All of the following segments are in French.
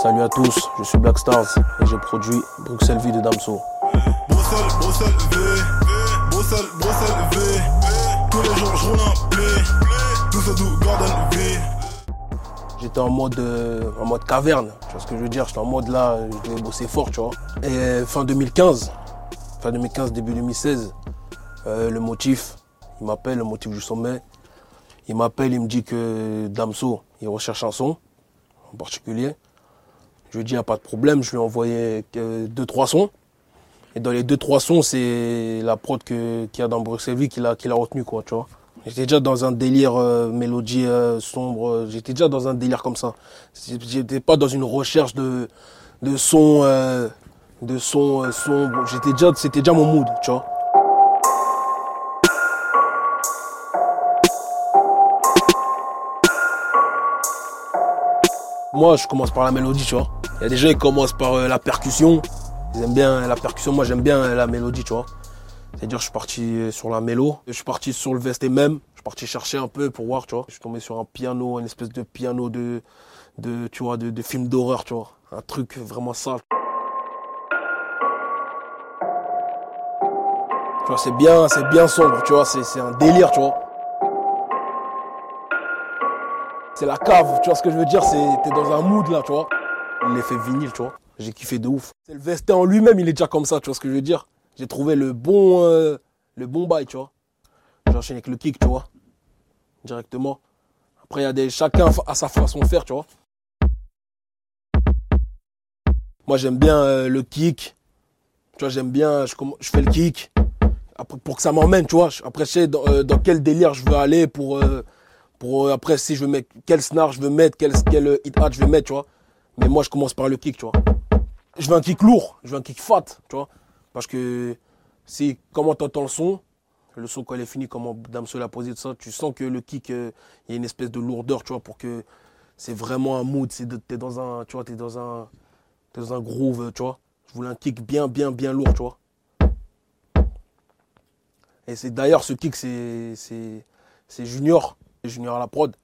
Salut à tous, je suis Black Stars et j'ai produit Bruxelles V de Damso. Bruxelles, Bruxelles V, Bruxelles, Bruxelles V. Tous les jours je roule un blé, tout ça tout Gordon V. J'étais en mode, euh, en mode caverne, tu vois ce que je veux dire? J'étais en mode là, je devais bosser fort, tu vois. Et euh, fin 2015, fin 2015, début 2016, euh, le motif, il m'appelle, le motif du sommet, il m'appelle, il me dit que Damso, il recherche un son en particulier. Je lui dis, il n'y a pas de problème, je lui ai envoyé que deux, trois sons. Et dans les deux, trois sons, c'est la prod qu'il y a dans Bruxelles qu'il a, qu'il a retenu, quoi, tu vois. J'étais déjà dans un délire euh, mélodie euh, sombre, euh, j'étais déjà dans un délire comme ça. J'étais pas dans une recherche de, de euh, de euh, sombres. J'étais déjà, c'était déjà mon mood, tu vois. Moi, je commence par la mélodie, tu vois. Il y a des gens qui commencent par euh, la percussion. Ils aiment bien la percussion. Moi, j'aime bien la mélodie, tu vois. C'est-à-dire, je suis parti euh, sur la mélo. Je suis parti sur le vesté même. Je suis parti chercher un peu pour voir, tu vois. Je suis tombé sur un piano, une espèce de piano de, de tu vois, de, film d'horreur, tu vois. Un truc vraiment sale. Tu vois, c'est bien, c'est bien sombre, tu vois. C'est c'est un délire, tu vois. C'est la cave, tu vois ce que je veux dire, c'est t'es dans un mood là, tu vois. L'effet vinyle, tu vois. J'ai kiffé de ouf. C'est le vesté en lui-même, il est déjà comme ça, tu vois ce que je veux dire. J'ai trouvé le bon euh, le bon bail, tu vois. J'enchaîne avec le kick, tu vois. Directement. Après il y a des chacun à sa façon de faire, tu vois. Moi j'aime bien euh, le kick. Tu vois, j'aime bien je, fais le kick. Après, pour que ça m'emmène, tu vois. Après je sais dans, euh, quel délire je veux aller pour pour après si je veux mettre quel snare je veux mettre, quel, quel hit hat je veux mettre, tu vois. Mais moi je commence par le kick, tu vois. Je veux un kick lourd, je veux un kick fat, tu vois. Parce que si comment t'entends le son, le son quand il est fini, comment Damso l'a posé tout ça, tu sens que le kick, euh, il y a une espèce de lourdeur, tu vois, pour que c'est vraiment un mood, c'est t'es dans un, tu vois, t'es dans un, t'es dans un groove, tu vois. Je voulais un kick bien, bien, bien lourd, tu vois. Et c'est d'ailleurs ce kick, c'est, c'est, c'est Junior, Junior à la prod.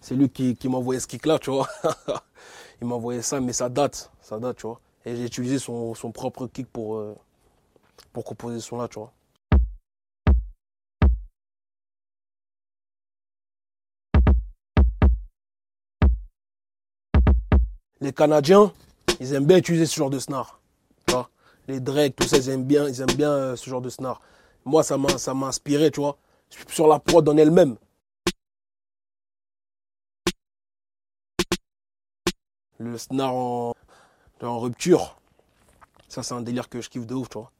C'est lui qui, m'a envoyé ce kick-là, tu vois. Il m'a envoyé ça, mais ça date, ça date, tu vois. Et j'ai utilisé son, son propre kick pour, euh, pour composer ce son-là, tu vois. Les Canadiens, ils aiment bien utiliser ce genre de snare. Tu vois. Les Drake, tout ça, ils aiment bien, ils aiment bien euh, ce genre de snare. Moi, ça m'a, ça m'a inspiré, tu vois. Sur la prod en elle-même. Le snare en, rupture. Ça, c'est un délire que je kiffe de ouf, tu vois.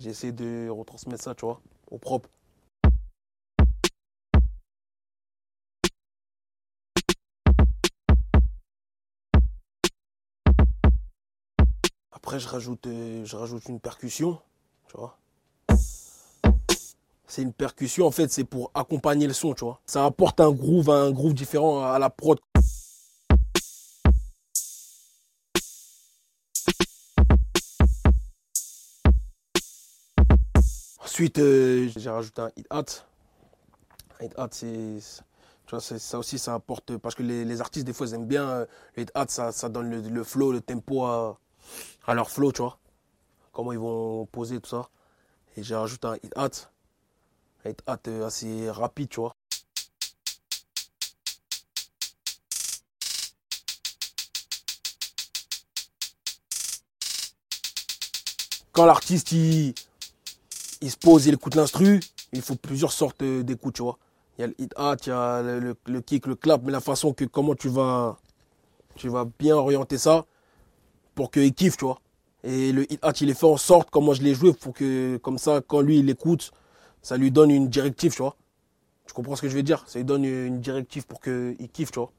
J'essaie de retransmettre ça, tu vois, au propre. Après, je rajoute, euh, je rajoute une percussion, tu vois. C'est une percussion, en fait, c'est pour accompagner le son, tu vois. Ça apporte un groove, un groove différent à la prod. Ensuite, euh, j'ai rajouté un hit hat. Un hit hat, c'est. Tu vois, ça aussi, ça apporte. Parce que les, les artistes, des fois, ils aiment bien. euh, le hit hat, ça, ça donne le, le flow, le tempo à, à leur flow, tu vois. Comment ils vont poser tout ça. Et j'ai rajouté un hit hat. Un hit hat euh, assez rapide, tu vois. Quand l'artiste, il, il se pose, il écoute l'instru, il faut plusieurs sortes euh, d'écoute, tu vois. Il y a le hit hat, il y a le, kick, le clap, mais la façon que comment tu vas, tu vas bien orienter ça pour qu'il kiffe, tu vois. Et le hit hat, il est fait en sorte, comment je l'ai joué, pour que, comme ça, quand lui, il écoute, ça lui donne une directive, tu vois. Tu comprends ce que je veux dire? Ça lui donne une directive pour qu'il kiffe, tu vois.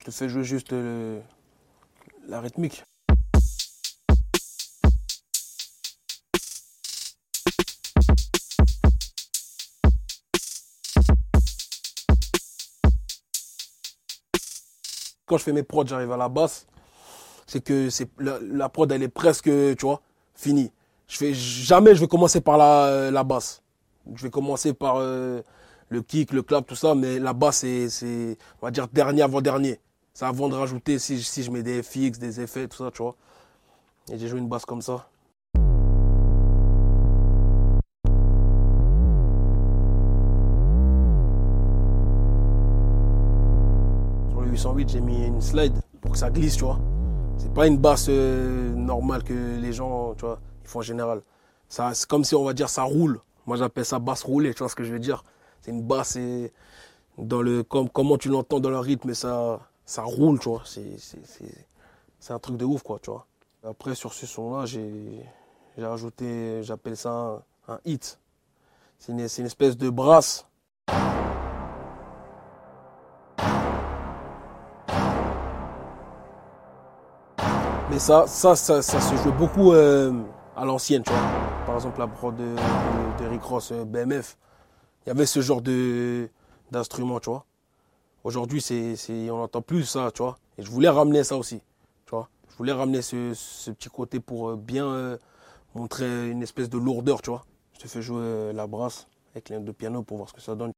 Je te fais jouer juste le- la rythmique. Quand je fais mes prods, j'arrive à la basse. C'est que c'est la, prod, elle est presque, tu vois, finie. Je fais jamais, je vais commencer par la, la basse. Je vais commencer par euh, le kick, le clap, tout ça, mais la basse, c'est, c'est, on va dire, dernier avant dernier. C'est avant de rajouter si, si je mets des FX, des effets, tout ça, tu vois. Et j'ai joué une basse comme ça. Sur le 808, j'ai mis une slide pour que ça glisse, tu vois. C'est pas une basse euh, normale que les gens, tu vois, ils font en général. Ça, c'est comme si on va dire ça roule. Moi, j'appelle ça basse roulée, tu vois ce que je veux dire. C'est une basse et dans le comme comment tu l'entends dans le rythme, ça ça roule, tu vois. C'est un truc de ouf, quoi, tu vois. Après, sur ce son-là, j'ai rajouté, j'appelle ça un, hit. C'est une, une espèce de brasse. Mais ça, ça, ça, se joue beaucoup euh, à l'ancienne, tu vois. Par exemple, la prod de, Rick Ross euh, BMF. Il y avait ce genre d'instrument, tu vois. Aujourd'hui, on n'entend plus ça, tu vois. Et je voulais ramener ça aussi, tu vois. Je voulais ramener ce, ce petit côté pour euh, bien montrer une espèce de lourdeur, tu vois. Je te fais jouer la brasse avec les de piano pour voir ce que ça donne.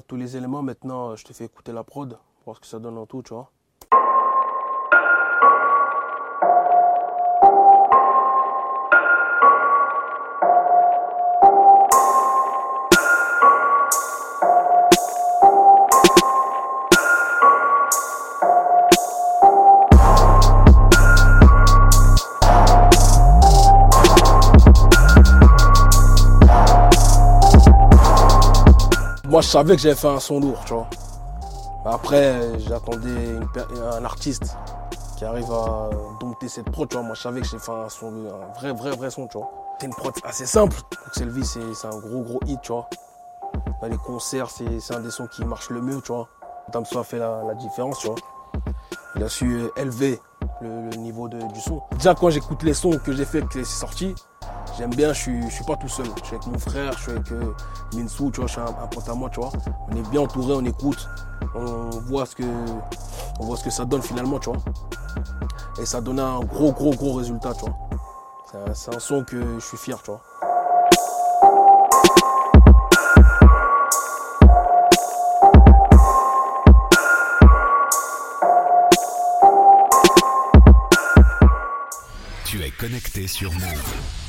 Tous les éléments, maintenant, je te fais écouter la prod voir ce que ça donne en tout, tu vois. Moi, je savais que j'avais fait un son lourd, tu vois. Après, j'attendais un artiste qui arrive à dompter cette prod, tu vois. Moi, je savais que j'ai fait un son, un vrai, vrai, vrai son, tu vois. C'est une prod assez simple. Selvi, c'est un gros, gros hit, tu vois. Dans les concerts, c'est un des sons qui marche le mieux, tu vois. Damso fait la, différence, tu vois. Il a su élever le, niveau du son. Déjà, quand j'écoute les sons que j'ai fait, que c'est sorti, j'aime bien, je suis, suis pas tout seul. Je suis avec mon frère, je suis avec euh, Minsou, tu vois, je suis un, pote à moi, tu vois. On est bien entouré, on écoute, on voit ce que, on voit ce que ça donne finalement, tu vois. Et ça donne un gros, gros, gros résultat, tu vois. C'est un, un son que je suis fier, tu vois. Tu es connecté sur Move.